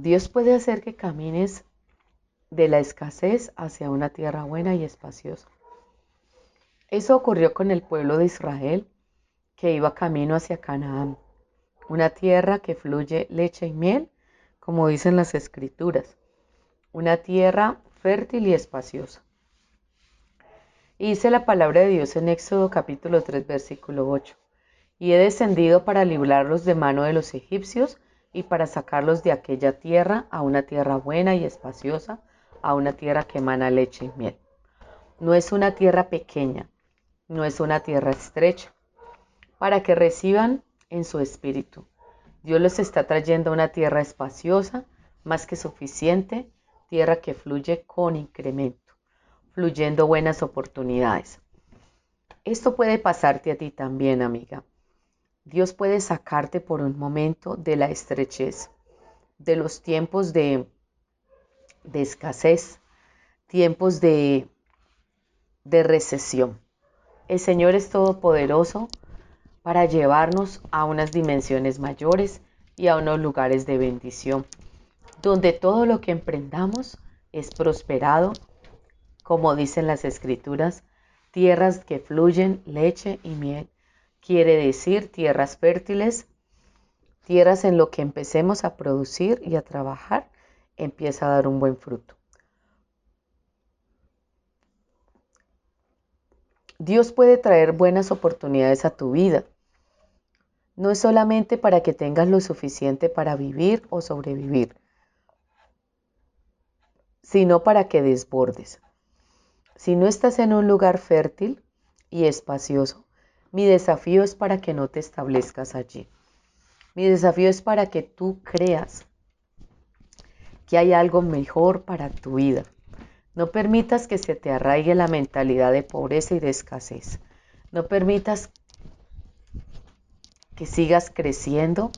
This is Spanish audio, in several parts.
Dios puede hacer que camines de la escasez hacia una tierra buena y espaciosa. Eso ocurrió con el pueblo de Israel que iba camino hacia Canaán, una tierra que fluye leche y miel, como dicen las escrituras, una tierra fértil y espaciosa. Y dice la palabra de Dios en Éxodo capítulo 3 versículo 8, y he descendido para librarlos de mano de los egipcios, y para sacarlos de aquella tierra a una tierra buena y espaciosa, a una tierra que emana leche y miel. No es una tierra pequeña, no es una tierra estrecha, para que reciban en su espíritu. Dios los está trayendo a una tierra espaciosa, más que suficiente, tierra que fluye con incremento, fluyendo buenas oportunidades. Esto puede pasarte a ti también, amiga. Dios puede sacarte por un momento de la estrechez, de los tiempos de, escasez, tiempos de, de recesión. El Señor es todopoderoso para llevarnos a unas dimensiones mayores y a unos lugares de bendición, donde todo lo que emprendamos es prosperado, como dicen las escrituras, tierras que fluyen leche y miel quiere decir tierras fértiles, tierras en lo que empecemos a producir y a trabajar, empieza a dar un buen fruto. Dios puede traer buenas oportunidades a tu vida. No es solamente para que tengas lo suficiente para vivir o sobrevivir, sino para que desbordes. Si no estás en un lugar fértil y espacioso, mi desafío es para que no te establezcas allí. Mi desafío es para que tú creas que hay algo mejor para tu vida. No permitas que se te arraigue la mentalidad de pobreza y de escasez. No permitas que sigas creciendo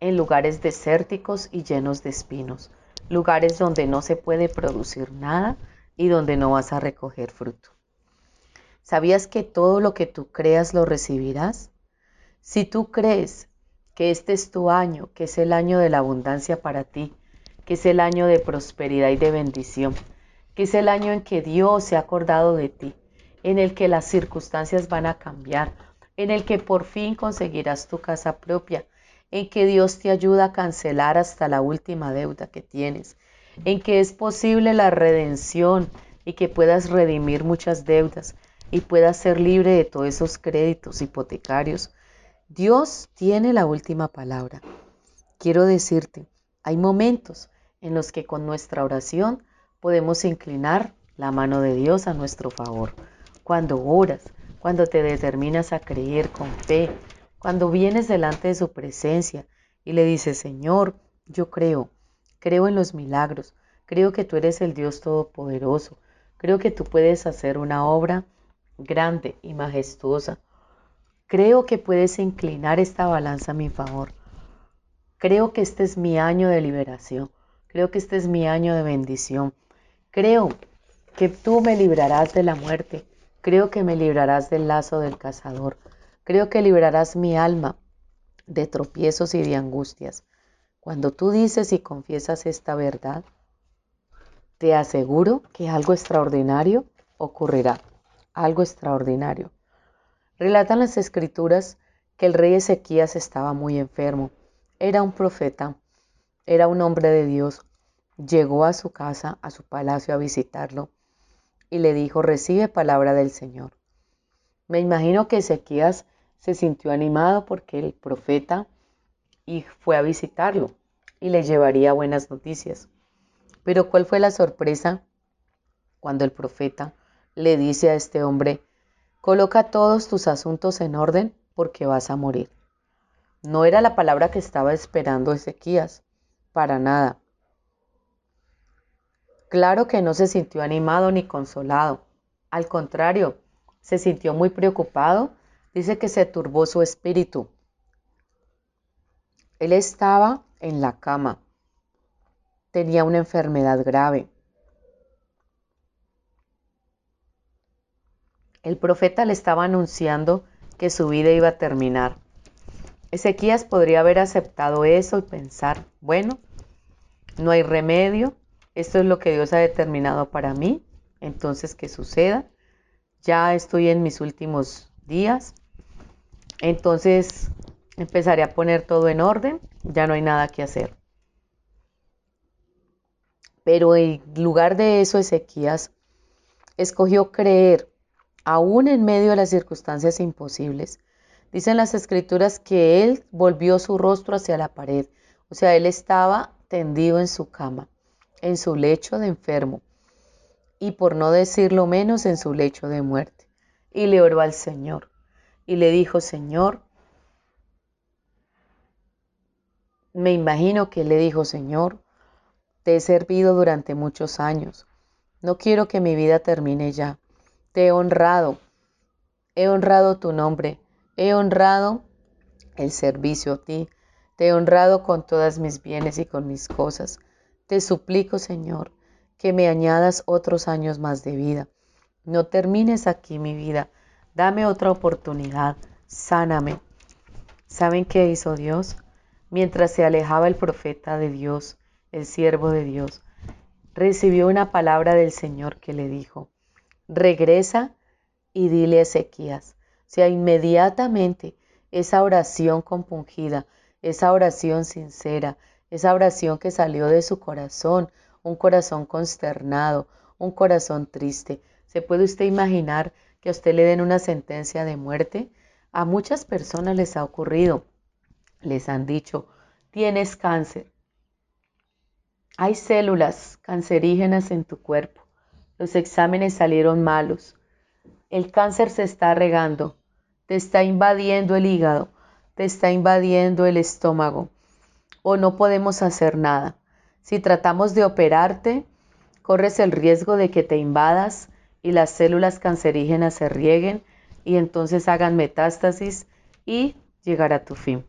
en lugares desérticos y llenos de espinos, lugares donde no se puede producir nada y donde no vas a recoger fruto. ¿Sabías que todo lo que tú creas lo recibirás? Si tú crees que este es tu año, que es el año de la abundancia para ti, que es el año de prosperidad y de bendición, que es el año en que Dios se ha acordado de ti, en el que las circunstancias van a cambiar, en el que por fin conseguirás tu casa propia, en que Dios te ayuda a cancelar hasta la última deuda que tienes, en que es posible la redención y que puedas redimir muchas deudas, y puedas ser libre de todos esos créditos hipotecarios, Dios tiene la última palabra. Quiero decirte, hay momentos en los que con nuestra oración podemos inclinar la mano de Dios a nuestro favor. Cuando oras, cuando te determinas a creer con fe, cuando vienes delante de su presencia y le dices, Señor, yo creo, creo en los milagros, creo que tú eres el Dios Todopoderoso, creo que tú puedes hacer una obra grande y majestuosa. Creo que puedes inclinar esta balanza a mi favor. Creo que este es mi año de liberación. Creo que este es mi año de bendición. Creo que tú me librarás de la muerte. Creo que me librarás del lazo del cazador. Creo que librarás mi alma de tropiezos y de angustias. Cuando tú dices y confiesas esta verdad, te aseguro que algo extraordinario ocurrirá algo extraordinario. Relatan las escrituras que el rey Ezequías estaba muy enfermo. Era un profeta, era un hombre de Dios. Llegó a su casa, a su palacio a visitarlo y le dijo, recibe palabra del Señor. Me imagino que Ezequías se sintió animado porque el profeta y fue a visitarlo y le llevaría buenas noticias. Pero ¿cuál fue la sorpresa cuando el profeta le dice a este hombre, coloca todos tus asuntos en orden porque vas a morir. No era la palabra que estaba esperando Ezequías, para nada. Claro que no se sintió animado ni consolado. Al contrario, se sintió muy preocupado. Dice que se turbó su espíritu. Él estaba en la cama. Tenía una enfermedad grave. El profeta le estaba anunciando que su vida iba a terminar. Ezequías podría haber aceptado eso y pensar, bueno, no hay remedio, esto es lo que Dios ha determinado para mí, entonces que suceda, ya estoy en mis últimos días, entonces empezaré a poner todo en orden, ya no hay nada que hacer. Pero en lugar de eso, Ezequías escogió creer, aún en medio de las circunstancias imposibles. Dicen las escrituras que él volvió su rostro hacia la pared, o sea, él estaba tendido en su cama, en su lecho de enfermo, y por no decirlo menos, en su lecho de muerte. Y le oró al Señor, y le dijo, Señor, me imagino que le dijo, Señor, te he servido durante muchos años, no quiero que mi vida termine ya, te he honrado, he honrado tu nombre, he honrado el servicio a ti, te he honrado con todas mis bienes y con mis cosas. Te suplico, Señor, que me añadas otros años más de vida. No termines aquí mi vida. Dame otra oportunidad. Sáname. ¿Saben qué hizo Dios? Mientras se alejaba el profeta de Dios, el siervo de Dios, recibió una palabra del Señor que le dijo, regresa y dile a Ezequías. O sea, inmediatamente esa oración compungida esa oración sincera, esa oración que salió de su corazón, un corazón consternado, un corazón triste. ¿Se puede usted imaginar que a usted le den una sentencia de muerte? A muchas personas les ha ocurrido. Les han dicho, tienes cáncer. Hay células cancerígenas en tu cuerpo. Los exámenes salieron malos. El cáncer se está regando. Te está invadiendo el hígado te está invadiendo el estómago o no podemos hacer nada. Si tratamos de operarte, corres el riesgo de que te invadas y las células cancerígenas se rieguen y entonces hagan metástasis y llegar a tu fin.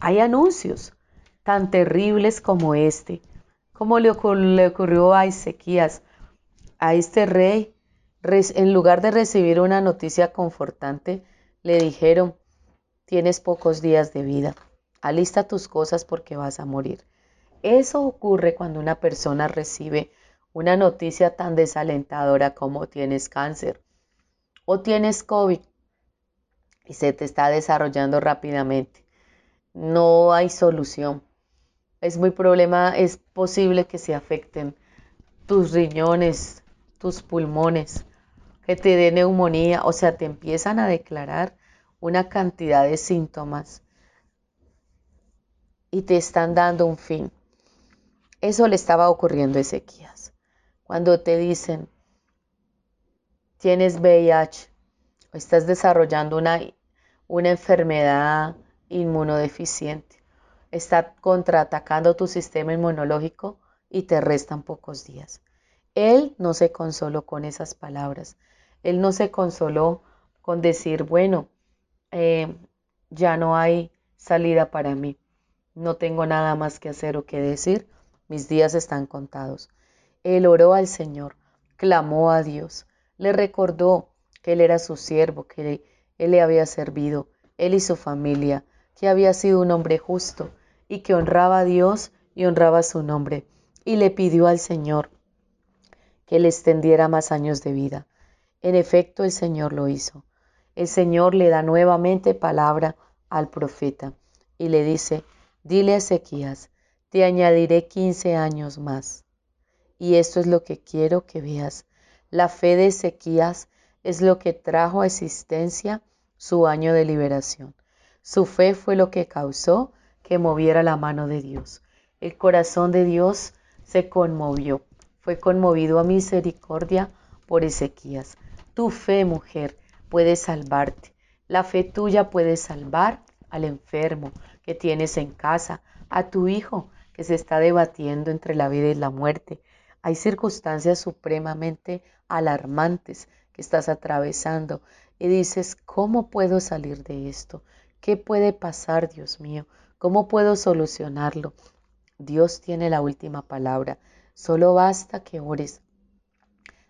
Hay anuncios tan terribles como este, como le, ocurrió a Ezequías, a este rey, en lugar de recibir una noticia confortante, le dijeron, Tienes pocos días de vida. Alista tus cosas porque vas a morir. Eso ocurre cuando una persona recibe una noticia tan desalentadora como tienes cáncer o tienes COVID y se te está desarrollando rápidamente. No hay solución. Es muy problema, es posible que se afecten tus riñones, tus pulmones, que te dé neumonía, o sea, te empiezan a declarar una cantidad de síntomas y te están dando un fin. Eso le estaba ocurriendo a Ezequías. Cuando te dicen, tienes VIH o estás desarrollando una, una enfermedad inmunodeficiente, está contraatacando tu sistema inmunológico y te restan pocos días. Él no se consoló con esas palabras. Él no se consoló con decir, bueno, eh, ya no hay salida para mí. No tengo nada más que hacer o que decir. Mis días están contados. Él oró al Señor, clamó a Dios, le recordó que Él era su siervo, que Él le había servido, Él y su familia, que había sido un hombre justo y que honraba a Dios y honraba su nombre. Y le pidió al Señor que le extendiera más años de vida. En efecto, el Señor lo hizo el Señor le da nuevamente palabra al profeta y le dice, dile a Ezequías, te añadiré 15 años más. Y esto es lo que quiero que veas. La fe de Ezequías es lo que trajo a existencia su año de liberación. Su fe fue lo que causó que moviera la mano de Dios. El corazón de Dios se conmovió. Fue conmovido a misericordia por Ezequías. Tu fe, mujer, puede salvarte. La fe tuya puede salvar al enfermo que tienes en casa, a tu hijo que se está debatiendo entre la vida y la muerte, Hay circunstancias supremamente alarmantes que estás atravesando y dices, ¿cómo puedo salir de esto? ¿Qué puede pasar, Dios mío? ¿Cómo puedo solucionarlo? Dios tiene la última palabra. Solo basta que ores.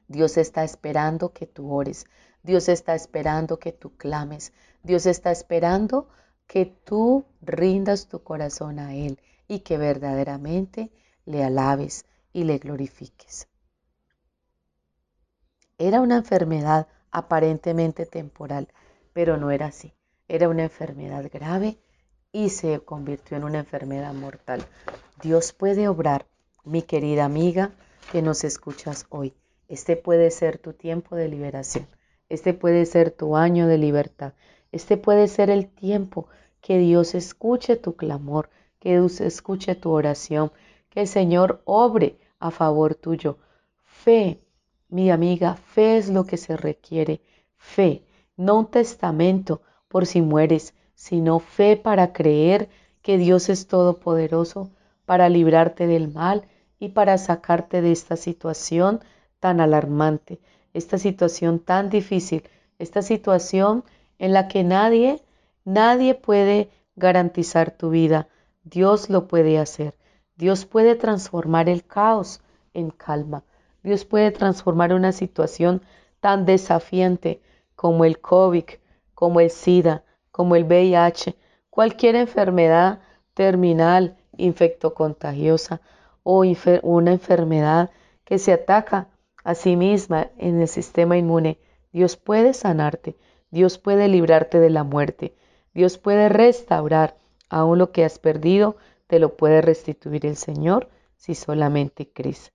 Dios está esperando que tú ores. Dios está esperando que tú clames. Dios está esperando que tú rindas tu corazón a Él y que verdaderamente le alabes y le glorifiques. Era una enfermedad aparentemente temporal, pero no era así. Era una enfermedad grave y se convirtió en una enfermedad mortal. Dios puede obrar, mi querida amiga que nos escuchas hoy. Este puede ser tu tiempo de liberación. Este puede ser tu año de libertad. Este puede ser el tiempo que Dios escuche tu clamor, que Dios escuche tu oración, que el Señor obre a favor tuyo. Fe, mi amiga, fe es lo que se requiere. Fe, no un testamento por si mueres, sino fe para creer que Dios es todopoderoso para librarte del mal y para sacarte de esta situación tan alarmante, esta situación tan difícil, esta situación en la que nadie, nadie puede garantizar tu vida. Dios lo puede hacer. Dios puede transformar el caos en calma. Dios puede transformar una situación tan desafiante como el COVID, como el SIDA, como el VIH, cualquier enfermedad terminal, infectocontagiosa o una enfermedad que se ataca a sí misma en el sistema inmune. Dios puede sanarte, Dios puede librarte de la muerte, Dios puede restaurar aún lo que has perdido te lo puede restituir el Señor si solamente crees.